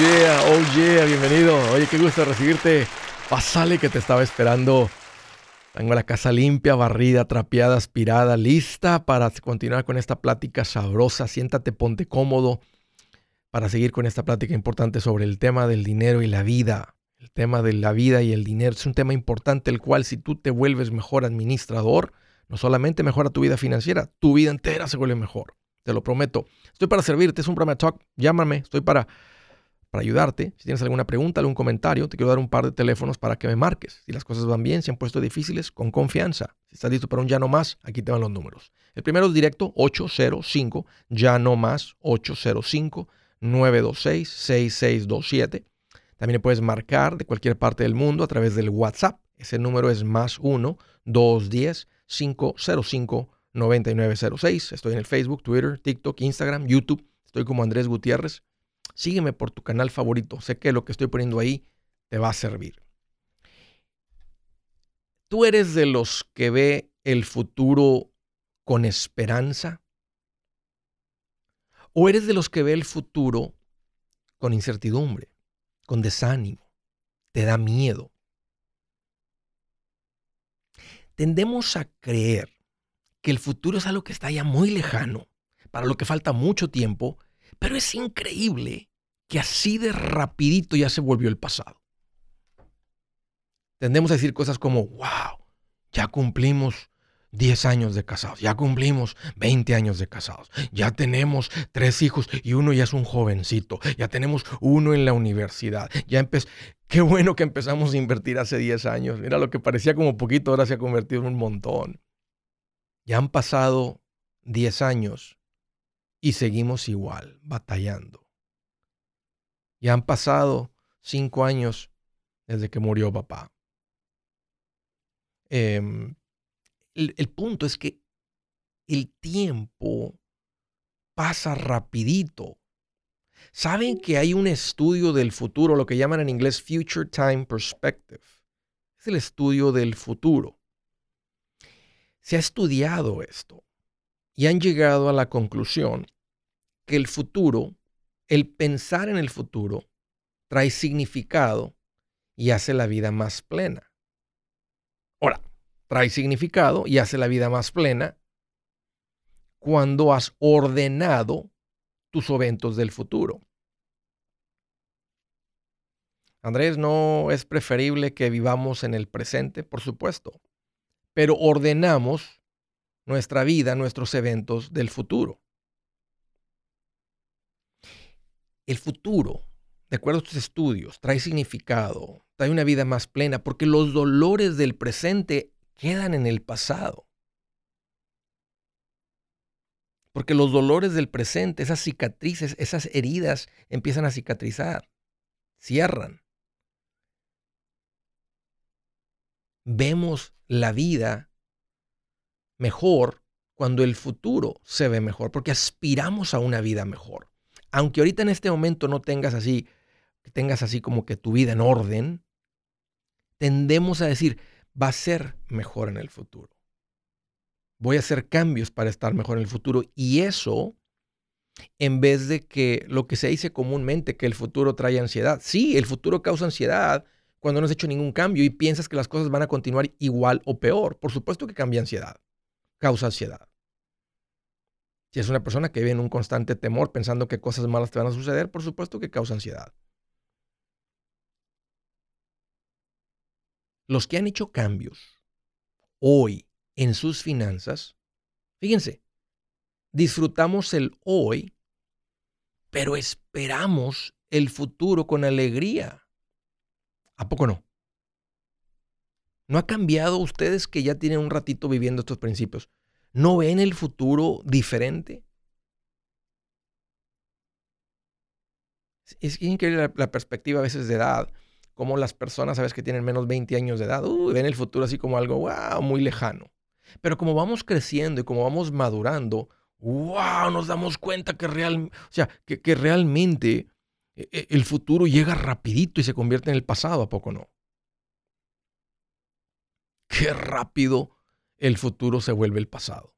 yeah, oh yeah, bienvenido. Oye, qué gusto recibirte. Pasale que te estaba esperando. Tengo la casa limpia, barrida, trapeada, aspirada, lista para continuar con esta plática sabrosa. Siéntate, ponte cómodo para seguir con esta plática importante sobre el tema del dinero y la vida. El tema de la vida y el dinero es un tema importante el cual si tú te vuelves mejor administrador, no solamente mejora tu vida financiera, tu vida entera se vuelve mejor. Te lo prometo. Estoy para servirte, es un programa talk. Llámame, estoy para, para ayudarte. Si tienes alguna pregunta, algún comentario, te quiero dar un par de teléfonos para que me marques. Si las cosas van bien, si han puesto difíciles, con confianza. Si estás listo para un ya no más, aquí te van los números. El primero es directo 805, ya no más 805 926 6627. También puedes marcar de cualquier parte del mundo a través del WhatsApp. Ese número es más 1 210 505 9906. Estoy en el Facebook, Twitter, TikTok, Instagram, YouTube. Estoy como Andrés Gutiérrez. Sígueme por tu canal favorito. Sé que lo que estoy poniendo ahí te va a servir. ¿Tú eres de los que ve el futuro con esperanza? ¿O eres de los que ve el futuro con incertidumbre, con desánimo? ¿Te da miedo? Tendemos a creer que el futuro es algo que está ya muy lejano, para lo que falta mucho tiempo, pero es increíble que así de rapidito ya se volvió el pasado. Tendemos a decir cosas como, wow, ya cumplimos 10 años de casados, ya cumplimos 20 años de casados, ya tenemos tres hijos y uno ya es un jovencito, ya tenemos uno en la universidad, ya empezó, qué bueno que empezamos a invertir hace 10 años, mira lo que parecía como poquito, ahora se ha convertido en un montón. Ya han pasado 10 años y seguimos igual, batallando. Ya han pasado 5 años desde que murió papá. Eh, el, punto es que el tiempo pasa rapidito. Saben que hay un estudio del futuro, lo que llaman en inglés Future Time Perspective. Es el estudio del futuro. Se ha estudiado esto y han llegado a la conclusión que el futuro, el pensar en el futuro, trae significado y hace la vida más plena. Ahora, trae significado y hace la vida más plena cuando has ordenado tus eventos del futuro. Andrés, no es preferible que vivamos en el presente, por supuesto, pero ordenamos nuestra vida, nuestros eventos del futuro. El futuro, de acuerdo a estos estudios, trae significado, trae una vida más plena, porque los dolores del presente quedan en el pasado. Porque los dolores del presente, esas cicatrices, esas heridas empiezan a cicatrizar, cierran. Vemos la vida mejor cuando el futuro se ve mejor, porque aspiramos a una vida mejor. Aunque ahorita en este momento no tengas así, que tengas así como que tu vida en orden, tendemos a decir, va a ser mejor en el futuro. Voy a hacer cambios para estar mejor en el futuro. Y eso, en vez de que lo que se dice comúnmente, que el futuro trae ansiedad. Sí, el futuro causa ansiedad cuando no has hecho ningún cambio y piensas que las cosas van a continuar igual o peor. Por supuesto que cambia ansiedad, causa ansiedad. Si es una persona que vive en un constante temor pensando que cosas malas te van a suceder, por supuesto que causa ansiedad. los que han hecho cambios hoy en sus finanzas, fíjense, disfrutamos el hoy, pero esperamos el futuro con alegría. ¿A poco no? ¿No ha cambiado ustedes que ya tienen un ratito viviendo estos principios? ¿No ven el futuro diferente? Es increíble la, perspectiva a veces de edad como las personas, sabes, que tienen menos 20 años de edad, ven el futuro así como algo, wow, muy lejano. Pero como vamos creciendo y como vamos madurando, wow, nos damos cuenta que, real, o sea, que, realmente e, e, el futuro llega rapidito y se convierte en el pasado, ¿a poco no? Qué rápido el futuro se vuelve el pasado.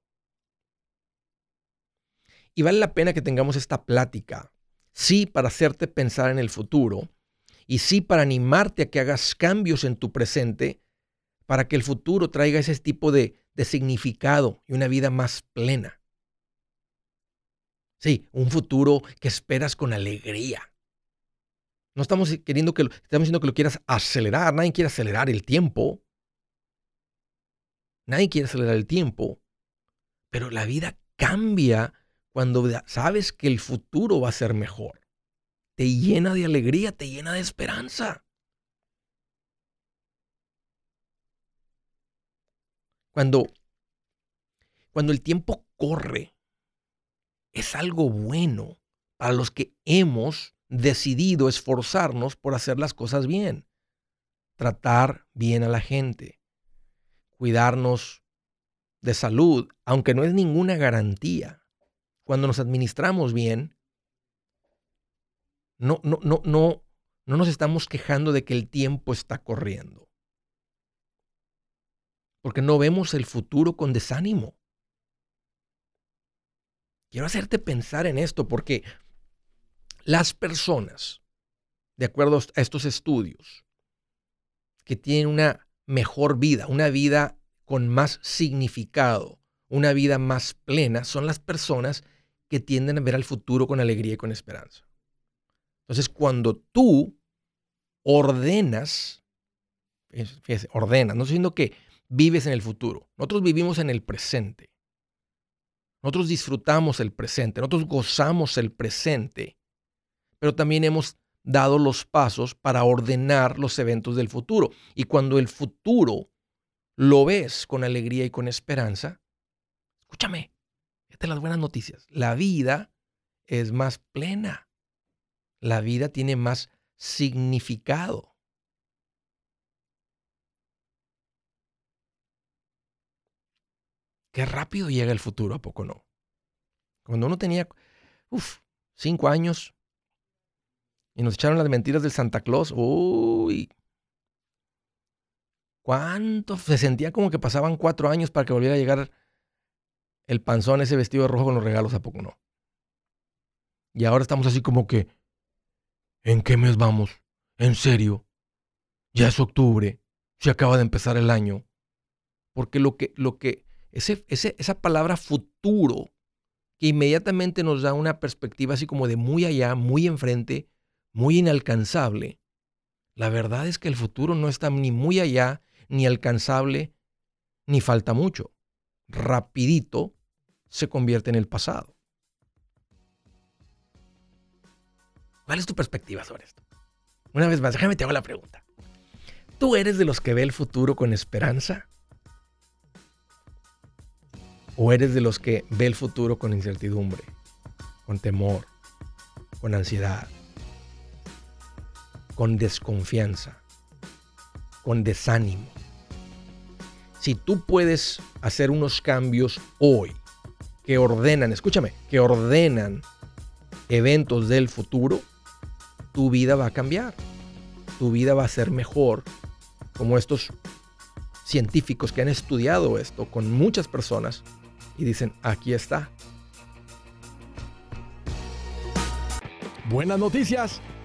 Y vale la pena que tengamos esta plática sí para hacerte pensar en el futuro y sí para animarte a que hagas cambios en tu presente para que el futuro traiga ese tipo de, significado y una vida más plena. Sí, un futuro que esperas con alegría. No estamos queriendo que estamos diciendo que lo quieras acelerar, nadie quiere acelerar el tiempo. Nadie quiere acelerar el tiempo, pero la vida cambia cuando sabes que el futuro va a ser mejor. Te llena de alegría, te llena de esperanza. Cuando, cuando el tiempo corre, es algo bueno para los que hemos decidido esforzarnos por hacer las cosas bien, tratar bien a la gente, cuidarnos de salud, aunque no es ninguna garantía. Cuando nos administramos bien, no, no, no, no, no nos estamos quejando de que el tiempo está corriendo. Porque no vemos el futuro con desánimo. Quiero hacerte pensar en esto porque las personas, de acuerdo a estos estudios, que tienen una mejor vida, una vida con más significado, una vida más plena, son las personas que tienden a ver al futuro con alegría y con esperanza. Entonces, cuando tú ordenas, fíjese, ordenas, no estoy diciendo que vives en el futuro, nosotros vivimos en el presente. Nosotros disfrutamos el presente, nosotros gozamos el presente pero también hemos dado los pasos para ordenar los eventos del futuro. Y cuando el futuro lo ves con alegría y con esperanza, escúchame, estas las buenas noticias. La vida es más plena. La vida tiene más significado. Qué rápido llega el futuro, ¿a poco no? Cuando uno tenía, uff, cinco años, y nos echaron las mentiras del Santa Claus. Uy. ¿Cuánto? Se sentía como que pasaban cuatro años para que volviera a llegar el panzón, ese vestido de rojo con los regalos, ¿a poco no? Y ahora estamos así como que, ¿en qué mes vamos? ¿En serio? Ya es octubre, se acaba de empezar el año. Porque lo que, lo que, ese, ese, esa palabra futuro, que inmediatamente nos da una perspectiva así como de muy allá, muy enfrente, muy inalcanzable, la verdad es que el futuro no está ni muy allá, ni alcanzable, ni falta mucho. Rapidito se convierte en el pasado. ¿Cuál es tu perspectiva sobre esto? Una vez más, déjame te hago la pregunta. ¿Tú eres de los que ve el futuro con esperanza? ¿O eres de los que ve el futuro con incertidumbre, con temor, con ansiedad? Con desconfianza, con desánimo. Si tú puedes hacer unos cambios hoy que ordenan, escúchame, que ordenan eventos del futuro, tu vida va a cambiar. Tu vida va a ser mejor. Como estos científicos que han estudiado esto con muchas personas y dicen, aquí está. Buenas noticias.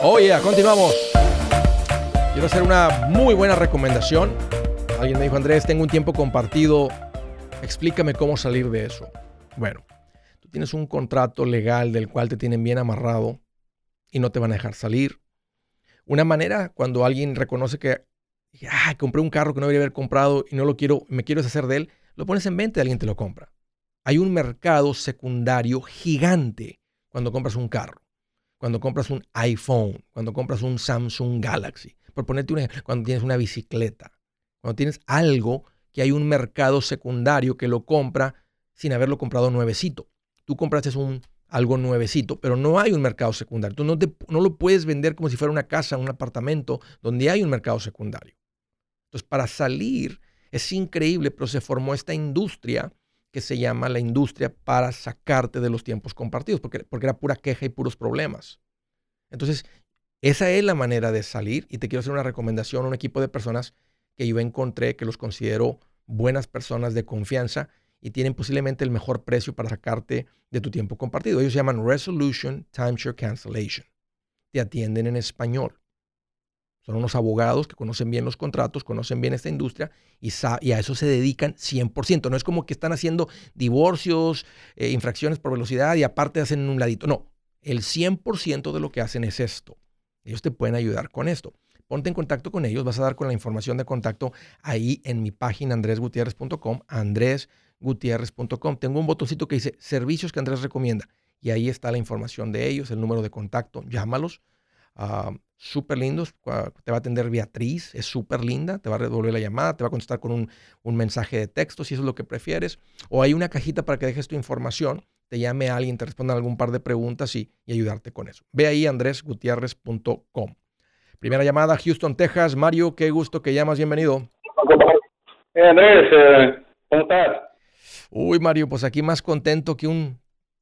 Oye, continuamos. Quiero hacer una muy buena recomendación. Alguien me dijo, Andrés, tengo un tiempo compartido. Explícame cómo salir de eso. Bueno, tú tienes un contrato legal del cual te tienen bien amarrado y no te van a dejar salir. Una manera cuando alguien reconoce que ah, compré un carro que no debería haber comprado y no lo quiero, me quiero deshacer de él, lo pones en venta y alguien te lo compra. Hay un mercado secundario gigante cuando compras un carro cuando compras un iPhone, cuando compras un Samsung Galaxy, por ponerte un ejemplo, cuando tienes una bicicleta, cuando tienes algo que hay un mercado secundario que lo compra sin haberlo comprado nuevecito. Tú compraste un, algo nuevecito, pero no hay un mercado secundario. Tú no, no lo puedes vender como si fuera una casa, un apartamento, donde hay un mercado secundario. Entonces, para salir, es increíble, pero se formó esta industria que se llama la industria para sacarte de los tiempos compartidos, porque, porque era pura queja y puros problemas. Entonces, esa es la manera de salir y te quiero hacer una recomendación a un equipo de personas que yo encontré que los considero buenas personas de confianza y tienen posiblemente el mejor precio para sacarte de tu tiempo compartido. Ellos se llaman Resolution Timeshare Cancellation. Te atienden en español. Son unos abogados que conocen bien los contratos, conocen bien esta industria y, a eso se dedican 100%. No es como que están haciendo divorcios, eh, infracciones por velocidad y aparte hacen un ladito. No, el 100% de lo que hacen es esto. Ellos te pueden ayudar con esto. Ponte en contacto con ellos, vas a dar con la información de contacto ahí en mi página andresgutierrez.com, andresgutierrez.com. Tengo un botoncito que dice servicios que Andrés recomienda y ahí está la información de ellos, el número de contacto. Llámalos. Uh, súper lindos. Te va a atender Beatriz, es súper linda, te va a devolver la llamada, te va a contestar con un, mensaje de texto si eso es lo que prefieres. O hay una cajita para que dejes tu información, te llame a alguien, te respondan algún par de preguntas y, ayudarte con eso. Ve ahí andresgutierrez.com. Primera llamada, Houston, Texas. Mario, qué gusto que llamas, bienvenido. Eh, Andrés, eh, ¿cómo estás? Uy, Mario, pues aquí más contento que un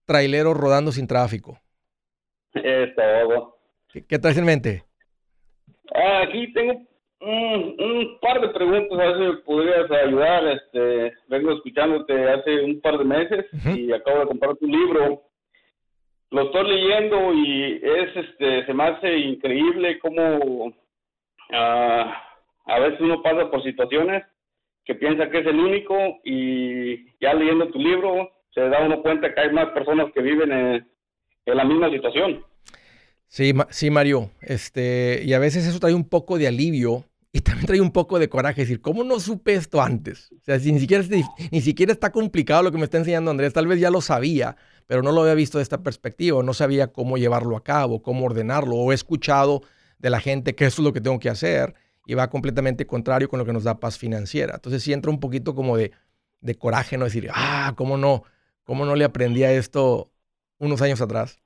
trailero rodando sin tráfico. Es todo. ¿Qué, qué traes en mente? Ah, aquí tengo un, par de preguntas, a ver si me podrías ayudar. Este, vengo escuchándote hace un par de meses y acabo de comprar tu libro. Lo estoy leyendo y es, este, se me hace increíble cómo ah, a veces uno pasa por situaciones que piensa que es el único y ya leyendo tu libro se da uno cuenta que hay más personas que viven en la misma situación. Sí, sí, Mario. Este, y a veces eso trae un poco de alivio y también trae un poco de coraje. Es decir, ¿cómo no supe esto antes? O sea, ni siquiera, ni siquiera está complicado lo que me está enseñando Andrés. Tal vez ya lo sabía, pero no lo había visto de esta perspectiva. No sabía cómo llevarlo a cabo, cómo ordenarlo. O he escuchado de la gente que eso es lo que tengo que hacer y va completamente contrario con lo que nos da paz financiera. Entonces sí entra un poquito como de, de coraje, ¿no? Decir, ah, ¿cómo no? ¿Cómo no le aprendí a esto unos años atrás?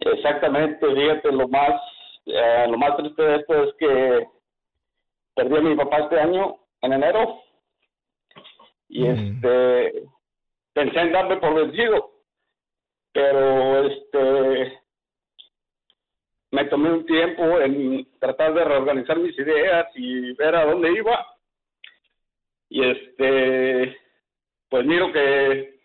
Exactamente, fíjate, lo más, eh, lo más triste de esto es que perdí a mi papá este año, en enero, y mm. este, pensé en darme por vencido, pero este, me tomé un tiempo en tratar de reorganizar mis ideas y ver a dónde iba, y este, pues miro que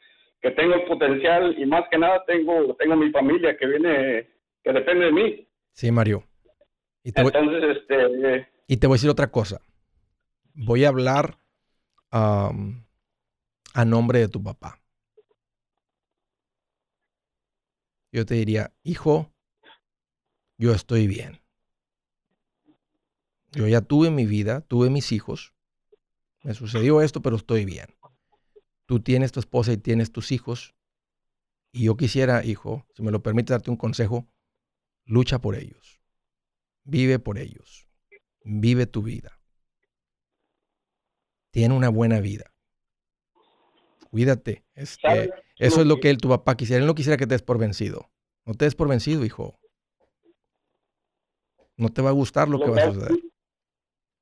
que tengo el potencial y más que nada tengo tengo mi familia que viene que depende de mí. Sí, Mario. Y te Entonces, voy, este y te voy a decir otra cosa. Voy a hablar a nombre de tu papá. Yo te diría, hijo, yo estoy bien. Yo ya tuve mi vida, tuve mis hijos. Me sucedió esto, pero estoy bien. Tú tienes tu esposa y tienes tus hijos. Y yo quisiera, hijo, si me lo permite darte un consejo, lucha por ellos. Vive por ellos. Vive tu vida. Tiene una buena vida. Cuídate. Este, eso es lo que él, tu papá quisiera. Él no quisiera que te des por vencido. No te des por vencido, hijo. No te va a gustar lo, que va a suceder.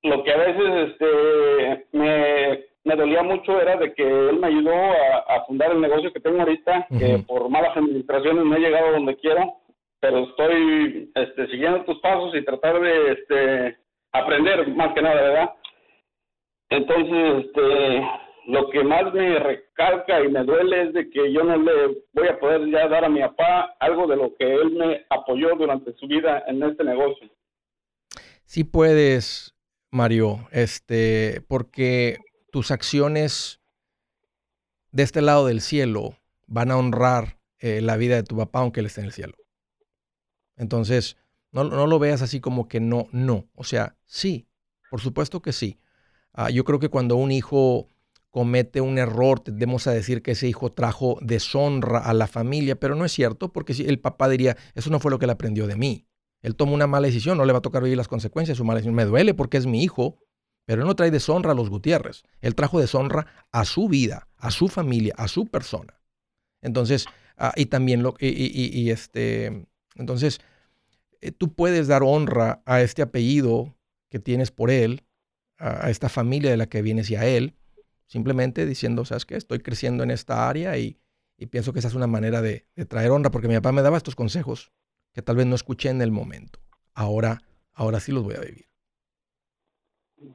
Lo que a veces este, me, me dolía mucho era de que él me ayudó a, fundar el negocio que tengo ahorita, que por malas administraciones no he llegado donde quiero, pero estoy este, siguiendo tus pasos y tratar de este, aprender más que nada, ¿verdad? Entonces, este, lo que más me recalca y me duele es de que yo no le voy a poder ya dar a mi papá algo de lo que él me apoyó durante su vida en este negocio. Sí puedes, Mario, este, porque tus acciones de este lado del cielo van a honrar eh, la vida de tu papá aunque él esté en el cielo. Entonces, no, lo veas así como que no, no. O sea, sí, por supuesto que sí. Ah, yo creo que cuando un hijo comete un error, tendemos a decir que ese hijo trajo deshonra a la familia, pero no es cierto, porque si el papá diría, eso no fue lo que él aprendió de mí. Él tomó una mala decisión, no le va a tocar vivir las consecuencias su mala decisión. Me duele porque es mi hijo, pero él no trae deshonra a los Gutiérrez. Él trajo deshonra a su vida, a su familia, a su persona. Entonces, ah, y también lo, y, este, entonces, eh, tú puedes dar honra a este apellido que tienes por él, a, esta familia de la que vienes y a él, simplemente diciendo, ¿sabes qué? Estoy creciendo en esta área y, pienso que esa es una manera de, de, traer honra, porque mi papá me daba estos consejos que tal vez no escuché en el momento. Ahora, ahora sí los voy a vivir.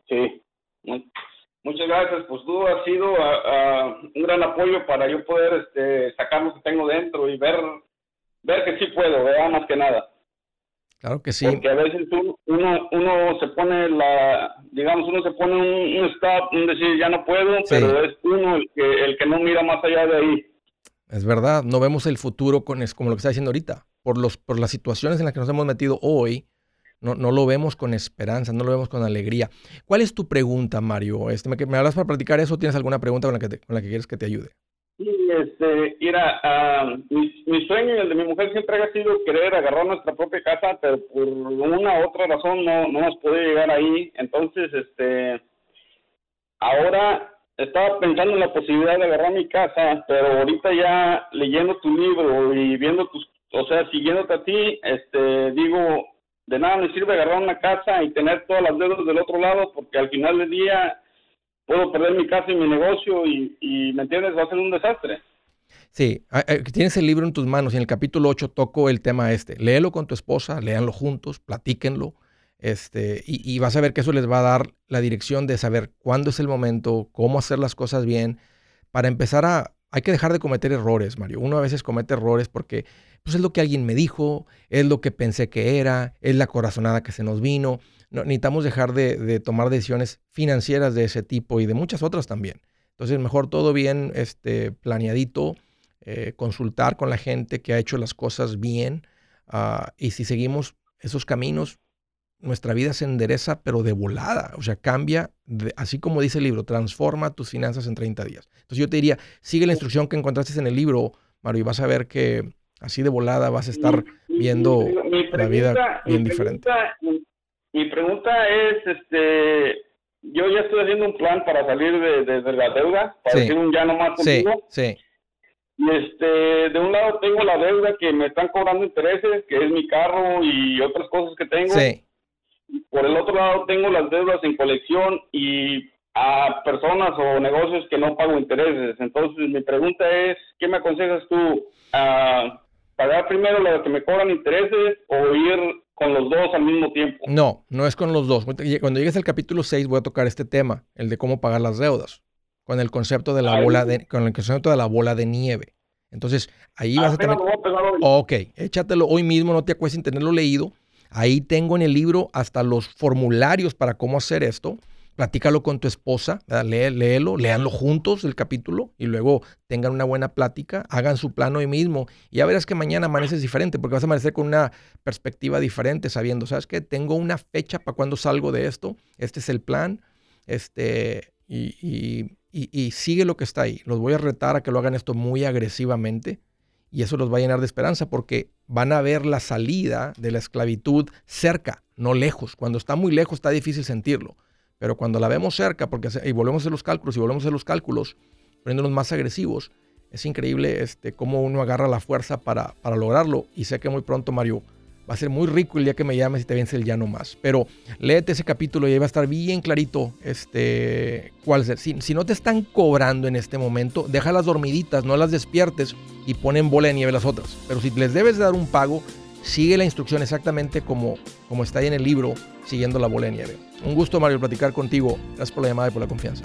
Sí, muchas gracias. Pues tú has sido un gran apoyo para yo poder este, sacar lo que tengo dentro y ver, ver que sí puedo, ¿verdad? Más que nada. Claro que sí. Porque a veces uno, uno se pone la, digamos, uno se pone un, stop, un decir ya no puedo, pero es uno el que, el que no mira más allá de ahí. Es verdad, no vemos el futuro con, es como lo que está diciendo ahorita. Por, los, por las situaciones en las que nos hemos metido hoy, no, no, lo vemos con esperanza, no lo vemos con alegría. ¿Cuál es tu pregunta, Mario? Este, ¿me, ¿Me hablas para platicar eso? ¿Tienes alguna pregunta con la que, con la que quieres que te ayude? Sí, este, mira, ah, mi, sueño y el de mi mujer siempre ha sido querer agarrar nuestra propia casa, pero por una u otra razón no, no nos puede llegar ahí. Entonces, este, ahora estaba pensando en la posibilidad de agarrar mi casa, pero ahorita ya leyendo tu libro y viendo tus, o sea, siguiéndote a ti, este, digo, de nada me sirve agarrar una casa y tener todas las deudas del otro lado, porque al final del día puedo perder mi casa y mi negocio y, ¿me entiendes? Va a ser un desastre. Sí, tienes el libro en tus manos y en el capítulo 8 toco el tema este. Léelo con tu esposa, léanlo juntos, platíquenlo. Este, y, vas a ver que eso les va a dar la dirección de saber cuándo es el momento, cómo hacer las cosas bien, para empezar a, hay que dejar de cometer errores, Mario. Uno a veces comete errores porque pues, es lo que alguien me dijo, es lo que pensé que era, es la corazonada que se nos vino. No, necesitamos dejar de, tomar decisiones financieras de ese tipo y de muchas otras también. Entonces, mejor todo bien este, planeadito, eh, consultar con la gente que ha hecho las cosas bien. Ah, y si seguimos esos caminos, nuestra vida se endereza, pero de volada. O sea, cambia, así como dice el libro, transforma tus finanzas en 30 días. Entonces yo te diría, sigue la instrucción que encontraste en el libro, Mario, y vas a ver que así de volada vas a estar viendo la vida bien diferente. Mi, pregunta es, este, yo ya estoy haciendo un plan para salir de, la deuda, para decir un ya no más contigo. Sí, sí. Y este, de un lado tengo la deuda que me están cobrando intereses, que es mi carro y otras cosas que tengo. Sí por el otro lado, tengo las deudas en colección y a personas o negocios que no pago intereses. Entonces, mi pregunta es, ¿qué me aconsejas tú? ¿A ¿Pagar primero lo que me cobran intereses o ir con los dos al mismo tiempo? No, no es con los dos. Cuando llegues al capítulo 6 voy a tocar este tema, el de cómo pagar las deudas, con el concepto de la bola de, con el concepto de la bola de nieve. Entonces, ahí vas a tener... Ok, échatelo hoy mismo, no te acuestes sin tenerlo leído Ahí tengo en el libro hasta los formularios para cómo hacer esto, platícalo con tu esposa, Lee, léelo, léanlo juntos el capítulo y luego tengan una buena plática, hagan su plan hoy mismo y ya verás que mañana amaneces diferente porque vas a amanecer con una perspectiva diferente sabiendo, ¿sabes qué? Tengo una fecha para cuando salgo de esto, este es el plan, este, y, y sigue lo que está ahí. Los voy a retar a que lo hagan esto muy agresivamente y eso los va a llenar de esperanza porque van a ver la salida de la esclavitud cerca, no lejos. Cuando está muy lejos está difícil sentirlo pero cuando la vemos cerca, porque y volvemos a hacer los cálculos y volvemos a hacer los cálculos, poniéndonos más agresivos, es increíble este, cómo uno agarra la fuerza para, para lograrlo. Y sé que muy pronto, Mario, va a ser muy rico el día que me llames y te vence el ya no más. Pero léete ese capítulo y ahí va a estar bien clarito este, cuál es. Si, si no te están cobrando en este momento, déjalas dormiditas, no las despiertes y ponen bola de nieve las otras. Pero si les debes dar un pago, sigue la instrucción exactamente como, como está ahí en el libro, siguiendo la bola de nieve. Un gusto, Mario, platicar contigo. Gracias por la llamada y por la confianza.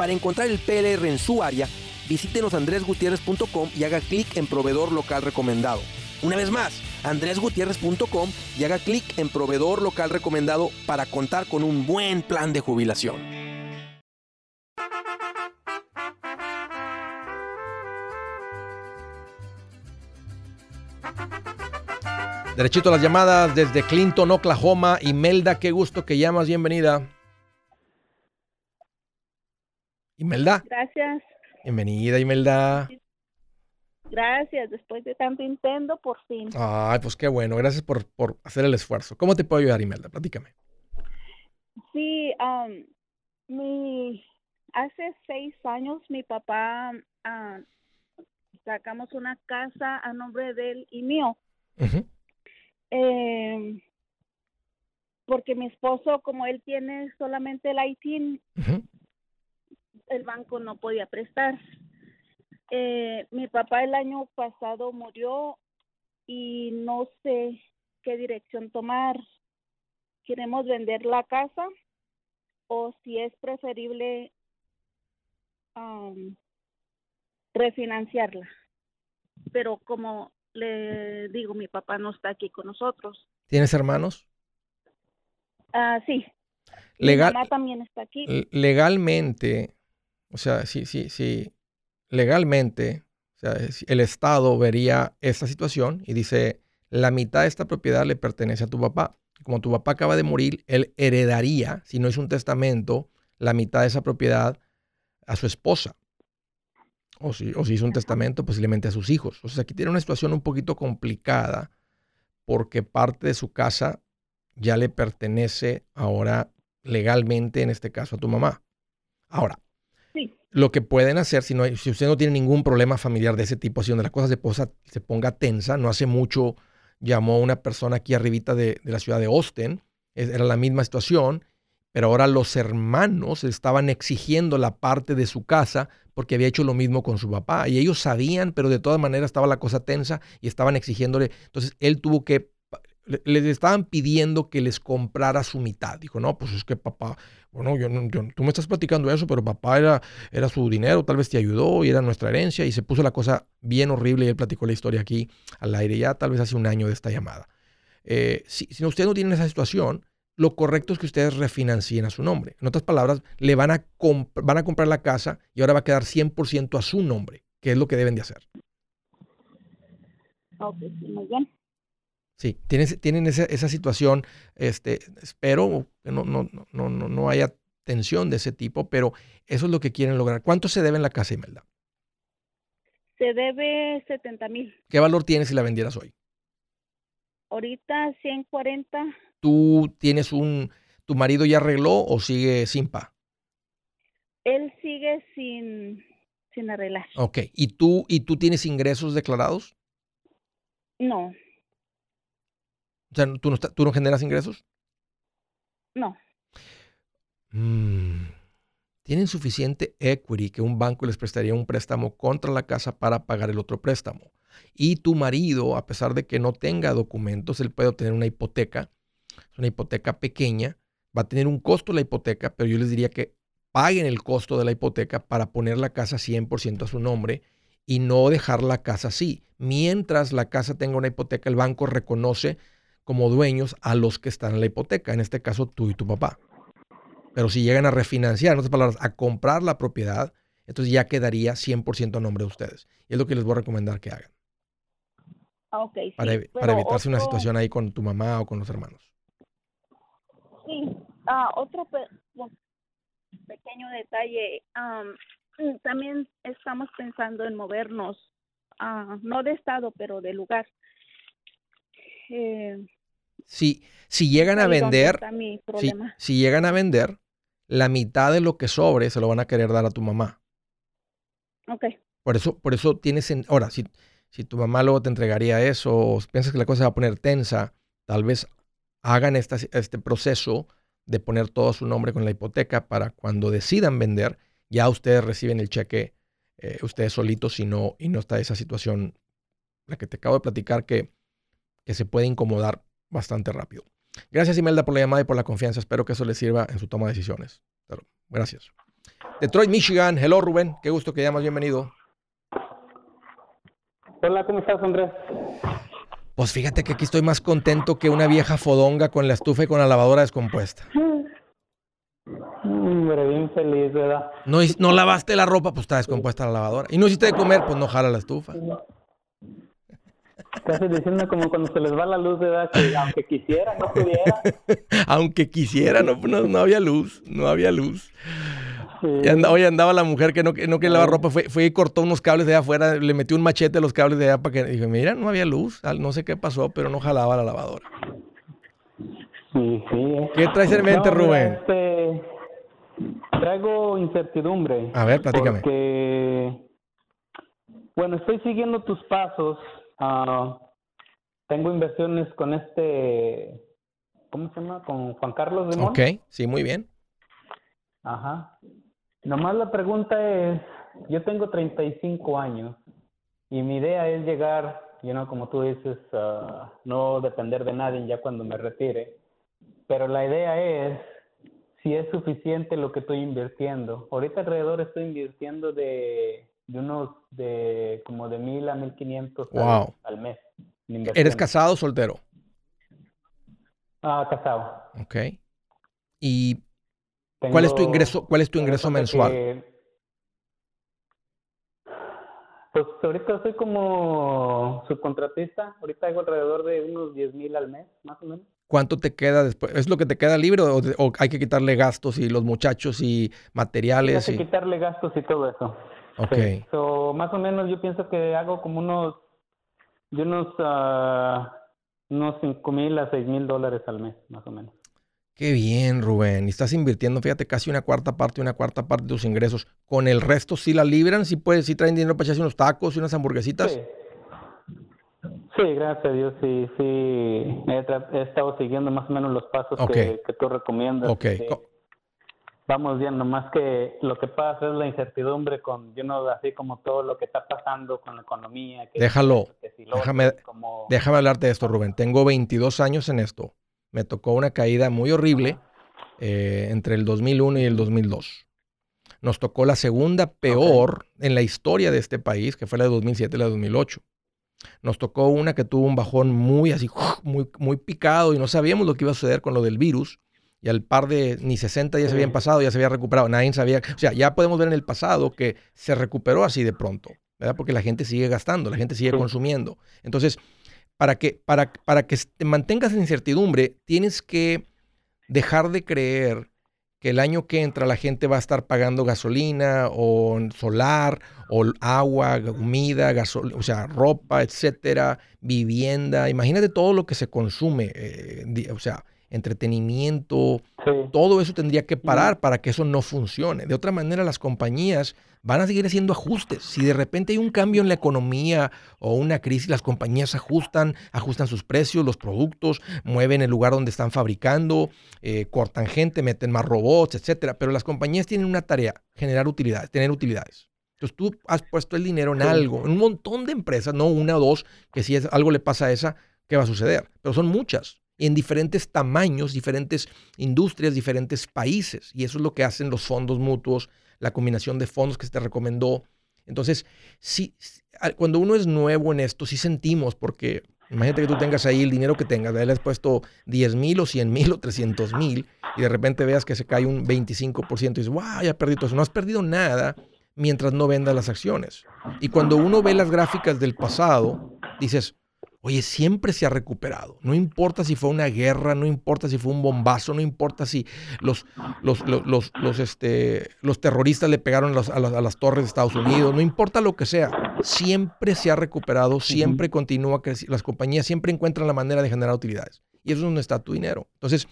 Para encontrar el PLR en su área, visítenos andresgutierrez.com y haga clic en proveedor local recomendado. Una vez más, andresgutierrez.com y haga clic en proveedor local recomendado para contar con un buen plan de jubilación. Derechito a las llamadas desde Clinton, Oklahoma. Imelda, qué gusto que llamas, bienvenida. Imelda. Gracias. Bienvenida, Imelda. Gracias, después de tanto intento, por fin. Ay, pues qué bueno, gracias por, hacer el esfuerzo. ¿Cómo te puedo ayudar, Imelda? Platícame. Sí, mi, hace seis años mi papá sacamos una casa a nombre de él y mío. Em, porque mi esposo, como él tiene solamente el ITIN, el banco no podía prestar. Eh, mi papá el año pasado murió y no sé qué dirección tomar. Queremos vender la casa o si es preferible refinanciarla. Pero como le digo, mi papá no está aquí con nosotros. ¿Tienes hermanos? Ah, sí. Legal, mi mamá también está aquí. Legalmente, o sea, sí, sí, sí, legalmente, o sea, el Estado vería esta situación y dice, la mitad de esta propiedad le pertenece a tu papá. Como tu papá acaba de morir, él heredaría, si no es un testamento, la mitad de esa propiedad a su esposa. O si, o si hizo un testamento, posiblemente a sus hijos. O sea, aquí tiene una situación un poquito complicada porque parte de su casa ya le pertenece ahora legalmente, en este caso, a tu mamá. Ahora, lo que pueden hacer, si, no, si usted no tiene ningún problema familiar de ese tipo, si donde la cosa se, se ponga tensa, no hace mucho llamó una persona aquí arribita de, de la ciudad de Austin, era la misma situación, pero ahora los hermanos estaban exigiendo la parte de su casa porque había hecho lo mismo con su papá. Y ellos sabían, pero de todas maneras estaba la cosa tensa y estaban exigiéndole. Entonces él tuvo que les estaban pidiendo que les comprara su mitad. Dijo, no, pues es que papá, bueno, yo, tú me estás platicando eso, pero papá era, era su dinero, tal vez te ayudó y era nuestra herencia y se puso la cosa bien horrible y él platicó la historia aquí al aire ya tal vez hace un año de esta llamada. Eh, si, si ustedes no tienen esa situación, lo correcto es que ustedes refinancien a su nombre. En otras palabras, le van a, van a comprar la casa y ahora va a quedar 100% a su nombre, que es lo que deben de hacer. Ok, muy bien. Sí, tienen, tienen esa, esa, situación, este, espero que no, no, no, no, no haya tensión de ese tipo, pero eso es lo que quieren lograr. ¿Cuánto se debe en la casa, Imelda? Se debe 70 mil. ¿Qué valor tiene si la vendieras hoy? Ahorita 140. ¿Tú tienes un, ¿Tu marido ya arregló o sigue sin pa? Él sigue sin, sin arreglar. Ok. ¿Y tú, ¿Y tú tienes ingresos declarados? No. O sea, ¿tú no, ¿tú no generas ingresos? No. Mm. Tienen suficiente equity que un banco les prestaría un préstamo contra la casa para pagar el otro préstamo. Y tu marido, a pesar de que no tenga documentos, él puede obtener una hipoteca. Una hipoteca pequeña. Va a tener un costo la hipoteca, pero yo les diría que paguen el costo de la hipoteca para poner la casa 100% a su nombre y no dejar la casa así. Mientras la casa tenga una hipoteca, el banco reconoce como dueños a los que están en la hipoteca, en este caso tú y tu papá. Pero si llegan a refinanciar, en otras palabras, a comprar la propiedad, entonces ya quedaría 100% a nombre de ustedes. Y es lo que les voy a recomendar que hagan. Ah, okay, para, para evitarse una situación ahí con tu mamá o con los hermanos. Sí, ah, otro pequeño detalle. Mm, también estamos pensando en movernos, uh, no de estado, pero de lugar. Eh, si, si llegan a vender, si, si, llegan a vender, la mitad de lo que sobre se lo van a querer dar a tu mamá. Ok. Por eso, por eso tienes, en, ahora, si, si tu mamá luego te entregaría eso o piensas que la cosa se va a poner tensa, tal vez hagan esta, este proceso de poner todo su nombre con la hipoteca para cuando decidan vender, ya ustedes reciben el cheque eh, ustedes solitos y no, y no está esa situación, la que te acabo de platicar, que, que se puede incomodar bastante rápido. Gracias Imelda por la llamada y por la confianza. Espero que eso les sirva en su toma de decisiones. gracias. Detroit, Michigan. Hello Rubén. Qué gusto que llamas. Bienvenido. Hola, ¿cómo estás, Andrés? Pues fíjate que aquí estoy más contento que una vieja fodonga con la estufa y con la lavadora descompuesta. Hombre, bien feliz, ¿verdad? No, no lavaste la ropa, pues está descompuesta la lavadora. Y no hiciste de comer, pues no jala la estufa. Casi diciendo como cuando se les va la luz, ¿verdad? Que aunque quisiera, no pudiera. aunque quisiera, no, no, había luz, no había luz. Y hoy andaba la mujer que no, que no quería lavar ropa, fue, fue, y cortó unos cables de allá afuera, le metió un machete a los cables de allá para que... Dije, mira, no había luz, no sé qué pasó, pero no jalaba la lavadora. Sí, sí. ¿Qué traes en mente, Rubén? Este, traigo incertidumbre. A ver, platícame. Porque, bueno, estoy siguiendo tus pasos. Uh, tengo inversiones con este, ¿cómo se llama? Con Juan Carlos de Ok, sí, muy bien. Ajá. Nomás la pregunta es, yo tengo 35 años y mi idea es llegar, you know, como tú dices, uh, no depender de nadie ya cuando me retire. Pero la idea es si es suficiente lo que estoy invirtiendo. Ahorita alrededor estoy invirtiendo de, de unos de como de mil a mil quinientos al, mes. ¿Eres casado o soltero? Ah, casado. Ok. ¿Y cuál es tu ingreso, cuál es tu ingreso mensual? pues ahorita soy como subcontratista. Ahorita hago alrededor de unos diez mil al mes, más o menos. ¿Cuánto te queda después? ¿Es lo que te queda libre o, hay que quitarle gastos y los muchachos y materiales? Hay que quitarle gastos y todo eso. Ok. más o menos yo pienso que hago como unos, de unos, uh, unos 5 mil a 6 mil dólares al mes, más o menos. Qué bien, Rubén. Y estás invirtiendo, fíjate, casi una cuarta parte, una cuarta parte de tus ingresos. ¿Con el resto sí la libran? ¿Sí, puedes, sí traen dinero para echarse unos tacos y unas hamburguesitas? Sí. Sí, gracias a Dios, sí, sí. He, estado siguiendo más o menos los pasos que, tú recomiendas. Okay. Vamos viendo, más que lo que pasa es la incertidumbre con, yo no, así como todo lo que está pasando con la economía. Déjalo, déjame, déjame hablarte de esto, Rubén. Tengo 22 años en esto. Me tocó una caída muy horrible eh, entre el 2001 y el 2002. Nos tocó la segunda peor en la historia de este país, que fue la de 2007 y la de 2008. Nos tocó una que tuvo un bajón muy así, muy, muy picado y no sabíamos lo que iba a suceder con lo del virus. Y al par de ni 60 días se habían pasado, ya se había recuperado. Nadie sabía. O sea, ya podemos ver en el pasado que se recuperó así de pronto, ¿verdad? Porque la gente sigue gastando, la gente sigue consumiendo. Entonces, para que, para, para que te mantengas en incertidumbre, tienes que dejar de creer que el año que entra la gente va a estar pagando gasolina o solar o agua, comida, gasol o sea, ropa, etcétera, vivienda. Imagínate todo lo que se consume, eh, o sea, entretenimiento, todo eso tendría que parar para que eso no funcione. De otra manera, las compañías van a seguir haciendo ajustes. Si de repente hay un cambio en la economía o una crisis, las compañías ajustan, ajustan sus precios, los productos, mueven el lugar donde están fabricando, eh, cortan gente, meten más robots, etcétera. Pero las compañías tienen una tarea, generar utilidades, tener utilidades. Entonces tú has puesto el dinero en algo, en un montón de empresas, no una o dos, que si es, algo le pasa a esa, ¿qué va a suceder? Pero son muchas, en diferentes tamaños, diferentes industrias, diferentes países. Y eso es lo que hacen los fondos mutuos, la combinación de fondos que se te recomendó. Entonces, sí, cuando uno es nuevo en esto, sí sentimos, porque imagínate que tú tengas ahí el dinero que tengas, le has puesto 10 mil o 100 mil o 300 mil y de repente veas que se cae un 25% y dices, wow, ya perdí todo eso. No has perdido nada mientras no vendas las acciones. Y cuando uno ve las gráficas del pasado, dices, Oye, siempre se ha recuperado. No importa si fue una guerra, no importa si fue un bombazo, no importa si los, los, los, los, este, terroristas le pegaron a, las, torres de Estados Unidos, no importa lo que sea. Siempre se ha recuperado, siempre continúa creciendo. Las compañías siempre encuentran la manera de generar utilidades. Y eso es donde está tu dinero. Entonces,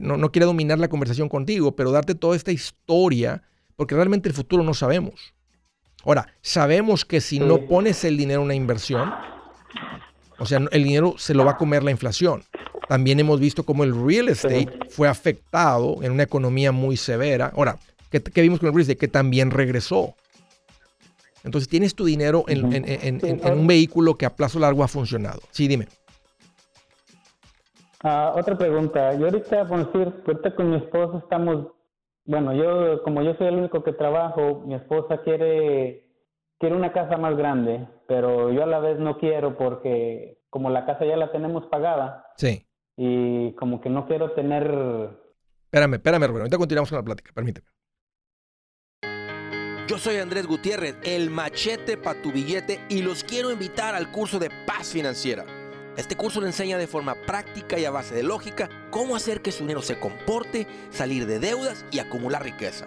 no, no quiero dominar la conversación contigo, pero darte toda esta historia, porque realmente el futuro no sabemos. Ahora, sabemos que si no pones el dinero en una inversión, o sea, el dinero se lo va a comer la inflación. También hemos visto cómo el real estate fue afectado en una economía muy severa. Ahora, ¿qué, vimos con el real estate? Que también regresó. Entonces tienes tu dinero en, un vehículo que a plazo largo ha funcionado. Sí, dime. Ah, otra pregunta. Yo ahorita, por decir, ahorita con mi esposa estamos, bueno, yo como yo soy el único que trabajo, mi esposa quiere quiero una casa más grande, pero yo a la vez no quiero porque como la casa ya la tenemos pagada. Sí. Y como que no quiero tener... Espérame, espérame, Rubén. Ahorita continuamos con la plática. Permíteme. Yo soy Andrés Gutiérrez, el machete para tu billete y los quiero invitar al curso de paz financiera. Este curso le enseña de forma práctica y a base de lógica cómo hacer que su dinero se comporte, salir de deudas y acumular riqueza.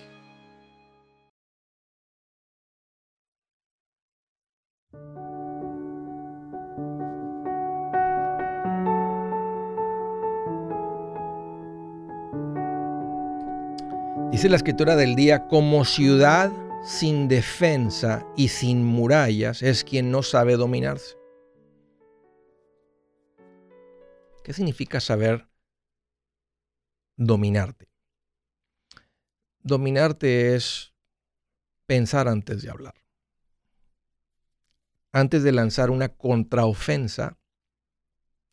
Dice la escritura del día, como ciudad sin defensa y sin murallas es quien no sabe dominarse. ¿Qué significa saber dominarte? Dominarte es pensar antes de hablar. Antes de lanzar una contraofensa,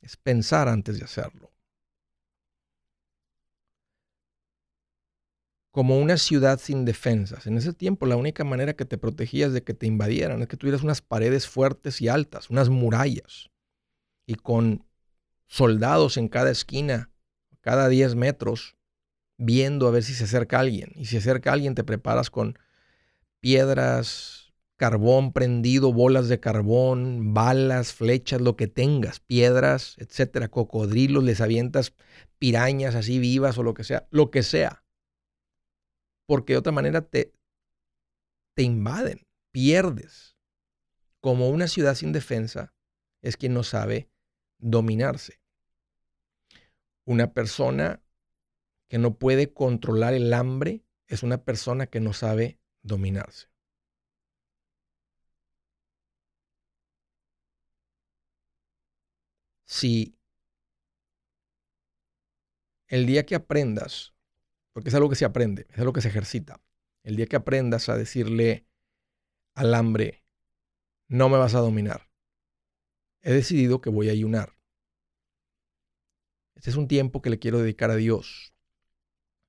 es pensar antes de hacerlo. Como una ciudad sin defensas. En ese tiempo la única manera que te protegías de que te invadieran es que tuvieras unas paredes fuertes y altas, unas murallas, y con soldados en cada esquina, cada 10 metros, viendo a ver si se acerca alguien. Y si se acerca alguien te preparas con piedras, carbón prendido, bolas de carbón, balas, flechas, lo que tengas, piedras, etcétera, cocodrilos, les avientas pirañas así vivas o lo que sea, lo que sea porque de otra manera te, te invaden, pierdes. Como una ciudad sin defensa es quien no sabe dominarse. Una persona que no puede controlar el hambre es una persona que no sabe dominarse. Si el día que aprendas porque es algo que se aprende, es algo que se ejercita. El día que aprendas a decirle al hambre, no me vas a dominar, he decidido que voy a ayunar. Este es un tiempo que le quiero dedicar a Dios.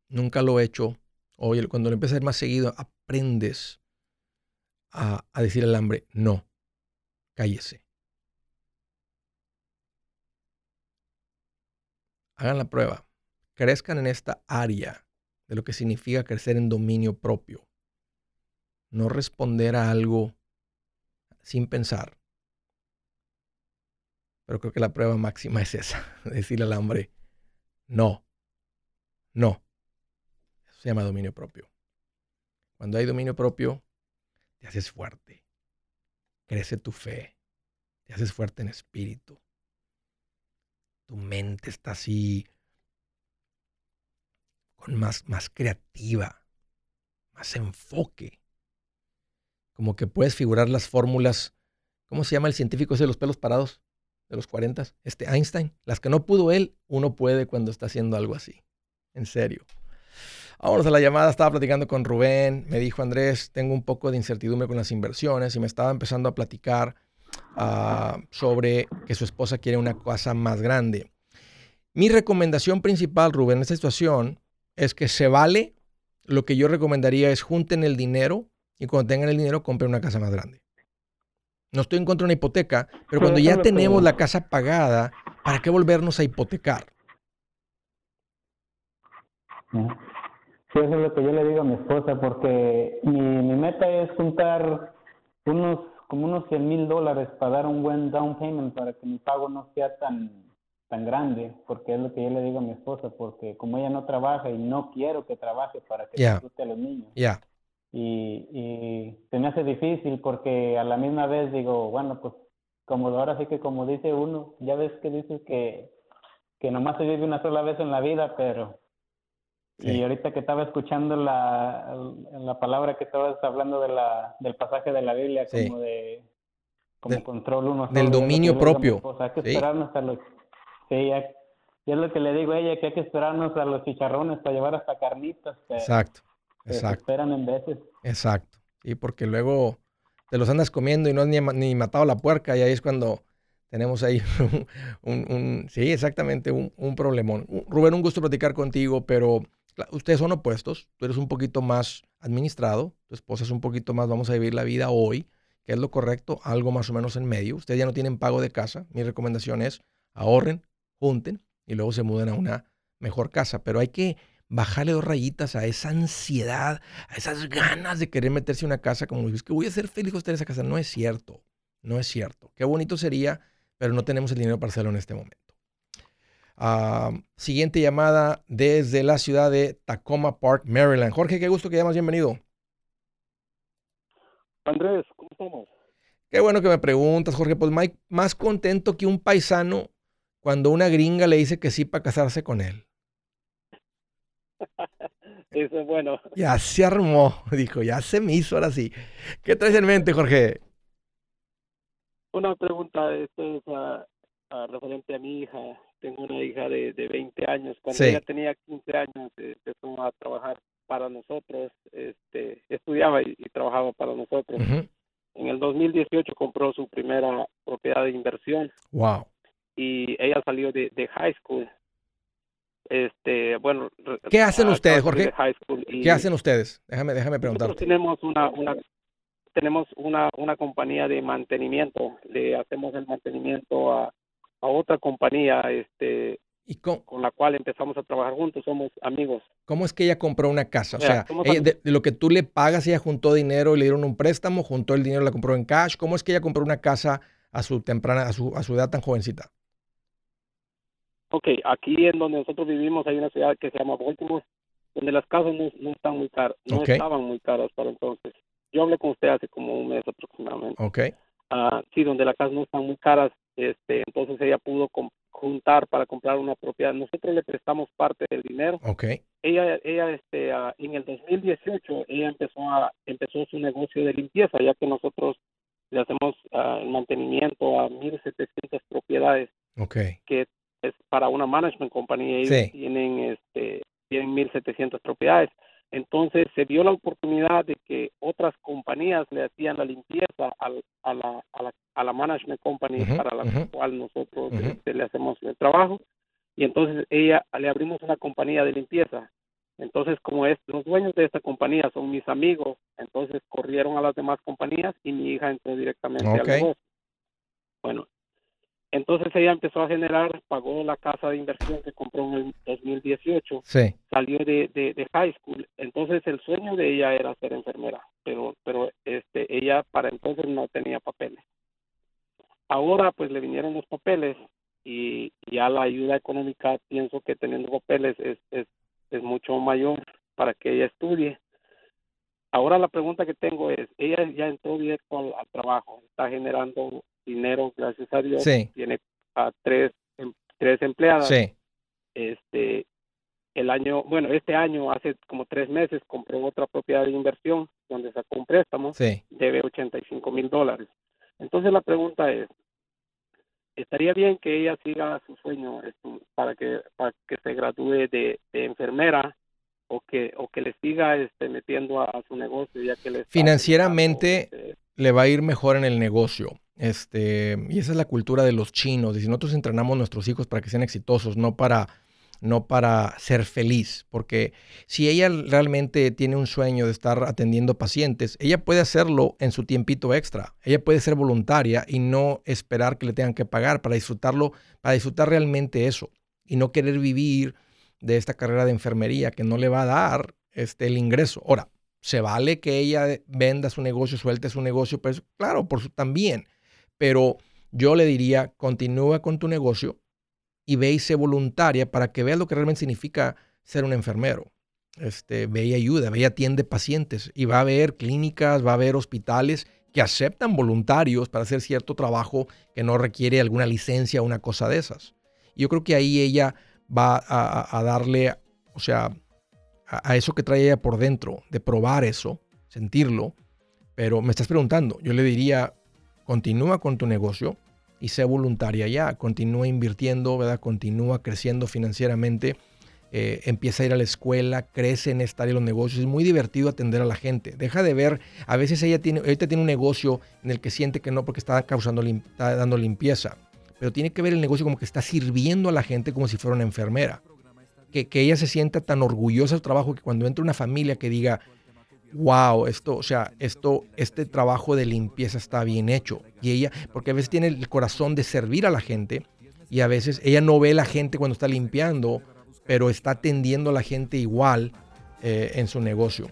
Nunca lo he hecho o cuando lo empiezas a ir más seguido, aprendes a, a decir al hambre, no, cállese. Hagan la prueba. Crezcan en esta área de lo que significa crecer en dominio propio. No responder a algo sin pensar. Pero creo que la prueba máxima es esa, decirle al hambre, no, no. Eso se llama dominio propio. Cuando hay dominio propio, te haces fuerte, crece tu fe, te haces fuerte en espíritu. Tu mente está así, con más, más creativa, más enfoque. Como que puedes figurar las fórmulas. ¿Cómo se llama el científico ese de los pelos parados? De los 40, este Einstein. Las que no pudo él, uno puede cuando está haciendo algo así. En serio. Vámonos a la llamada. Estaba platicando con Rubén. Me dijo Andrés, tengo un poco de incertidumbre con las inversiones y me estaba empezando a platicar ah, sobre que su esposa quiere una casa más grande. Mi recomendación principal, Rubén, en esta situación es que se vale. Lo que yo recomendaría es junten el dinero y cuando tengan el dinero compren una casa más grande. No estoy en contra de una hipoteca, pero cuando ya tenemos la casa pagada, ¿para qué volvernos a hipotecar? Sí, eso es lo que yo le digo a mi esposa, porque mi, mi meta es juntar unos como unos 100 mil dólares para dar un buen down payment para que mi pago no sea tan tan grande, porque es lo que yo le digo a mi esposa, porque como ella no trabaja y no quiero que trabaje para que disfrute a los niños. Y, y se me hace difícil porque a la misma vez digo, bueno, pues como ahora sí que como dice uno, ya ves que dices que, que nomás se vive una sola vez en la vida, pero Y ahorita que estaba escuchando la, la palabra que estabas hablando de la, del pasaje de la Biblia, como de como control uno. Del dominio propio. hay que esperarnos a los Sí, y es lo que le digo a ella, que hay que esperarnos a los chicharrones para llevar hasta carnitas. exacto, exacto. esperan en veces. Exacto. Y porque luego te los andas comiendo y no has ni, ni matado la puerca y ahí es cuando tenemos ahí un, sí, exactamente, un, un, problemón. Rubén, un gusto platicar contigo, pero ustedes son opuestos. Tú eres un poquito más administrado, tu esposa es un poquito más, vamos a vivir la vida hoy, que es lo correcto, algo más o menos en medio. Ustedes ya no tienen pago de casa. Mi recomendación es ahorren, junten y luego se mudan a una mejor casa. Pero hay que bajarle dos rayitas a esa ansiedad, a esas ganas de querer meterse en una casa como dices, que voy a ser feliz con en esa casa. No es cierto, no es cierto. Qué bonito sería, pero no tenemos el dinero para hacerlo en este momento. Ah, siguiente llamada desde la ciudad de Tacoma Park, Maryland. Jorge, qué gusto que llamas, bienvenido. Andrés, ¿cómo estamos? Qué bueno que me preguntas, Jorge. Pues Mike, más contento que un paisano cuando una gringa le dice que sí para casarse con él. Eso es bueno. Ya se armó, dijo, ya se me hizo ahora sí. ¿Qué traes en mente, Jorge? Una pregunta, esto es referente a mi hija. Tengo una hija de, de 20 años. Cuando ella tenía 15 años, empezó a trabajar para nosotros. Este, estudiaba y, trabajaba para nosotros. En el 2018 compró su primera propiedad de inversión. Wow y ella salió de, de high school. Este, bueno, ¿qué hacen ustedes, Jorge? ¿Qué hacen ustedes? Déjame, déjame preguntar. tenemos una, una tenemos una, una compañía de mantenimiento, le hacemos el mantenimiento a, a otra compañía, este, ¿Y con, con, la cual empezamos a trabajar juntos, somos amigos. ¿Cómo es que ella compró una casa? O sea, de, lo que tú le pagas, ella juntó dinero, le dieron un préstamo, juntó el dinero, la compró en cash. ¿Cómo es que ella compró una casa a su temprana, a su, a su edad tan jovencita? Ok, aquí en donde nosotros vivimos hay una ciudad que se llama Baltimore, donde las casas no, están muy caras, no estaban muy caras para entonces. Yo hablé con usted hace como un mes aproximadamente. Ok. Uh, sí, donde las casas no están muy caras, este, entonces ella pudo juntar para comprar una propiedad. Nosotros le prestamos parte del dinero. Ok. Ella, ella, este, uh, en el 2018 ella empezó a empezó su negocio de limpieza, ya que nosotros le hacemos uh, el mantenimiento a 1.700 propiedades. Okay. Que es para una management company, ellos tienen este tienen 1700 propiedades. Entonces se dio la oportunidad de que otras compañías le hacían la limpieza al, a, la, a, la, a la management company para la cual nosotros este, le hacemos el trabajo. Y entonces ella le abrimos una compañía de limpieza. Entonces, como es, los dueños de esta compañía son mis amigos, entonces corrieron a las demás compañías y mi hija entró directamente al negocio. Bueno, entonces ella empezó a generar, pagó la casa de inversión que compró en el 2018, sí. salió de, de, high school, entonces el sueño de ella era ser enfermera, pero, pero este, ella para entonces no tenía papeles. Ahora pues le vinieron los papeles y ya la ayuda económica pienso que teniendo papeles es, es, es mucho mayor para que ella estudie. Ahora la pregunta que tengo es, ella ya entró directo al, trabajo, está generando dinero, gracias a Dios, tiene a tres, em, tres empleadas. Sí. Este, el año, bueno, este año, hace como tres meses, compró otra propiedad de inversión donde sacó un préstamo, sí. debe 85 mil dólares. Entonces la pregunta es, estaría bien que ella siga su sueño para que para que se gradúe de, enfermera o que o que le siga este metiendo a, su negocio ya que le financieramente este, le va a ir mejor en el negocio este y esa es la cultura de los chinos y si nosotros entrenamos a nuestros hijos para que sean exitosos no para no para ser feliz, porque si ella realmente tiene un sueño de estar atendiendo pacientes, ella puede hacerlo en su tiempito extra, ella puede ser voluntaria y no esperar que le tengan que pagar para disfrutarlo, para disfrutar realmente eso y no querer vivir de esta carrera de enfermería que no le va a dar este, el ingreso. Ahora, se vale que ella venda su negocio, suelte su negocio, pues claro, por su, también, pero yo le diría, continúa con tu negocio, y ve y sé voluntaria para que veas lo que realmente significa ser un enfermero. Este, ve y ayuda, ve y atiende pacientes y va a haber clínicas, va a haber hospitales que aceptan voluntarios para hacer cierto trabajo que no requiere alguna licencia o una cosa de esas. Y yo creo que ahí ella va a, darle, o sea, a, eso que trae ella por dentro, de probar eso, sentirlo. Pero me estás preguntando, yo le diría, continúa con tu negocio, y sé voluntaria ya, continúa invirtiendo, ¿verdad? Continúa creciendo financieramente, eh, empieza a ir a la escuela, crece en esta área de los negocios, es muy divertido atender a la gente. Deja de ver, a veces ella tiene, ahorita tiene un negocio en el que siente que no porque está causando, está dando limpieza, pero tiene que ver el negocio como que está sirviendo a la gente como si fuera una enfermera. Que, que ella se sienta tan orgullosa del trabajo que cuando entra una familia que diga, wow, esto, o sea, esto, este trabajo de limpieza está bien hecho. Y ella, porque a veces tiene el corazón de servir a la gente y a veces ella no ve a la gente cuando está limpiando, pero está atendiendo a la gente igual eh, en su negocio.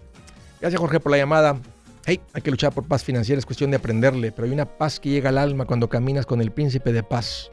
Gracias Jorge por la llamada. Hey, hay que luchar por paz financiera, es cuestión de aprenderle, pero hay una paz que llega al alma cuando caminas con el príncipe de paz.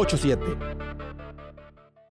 87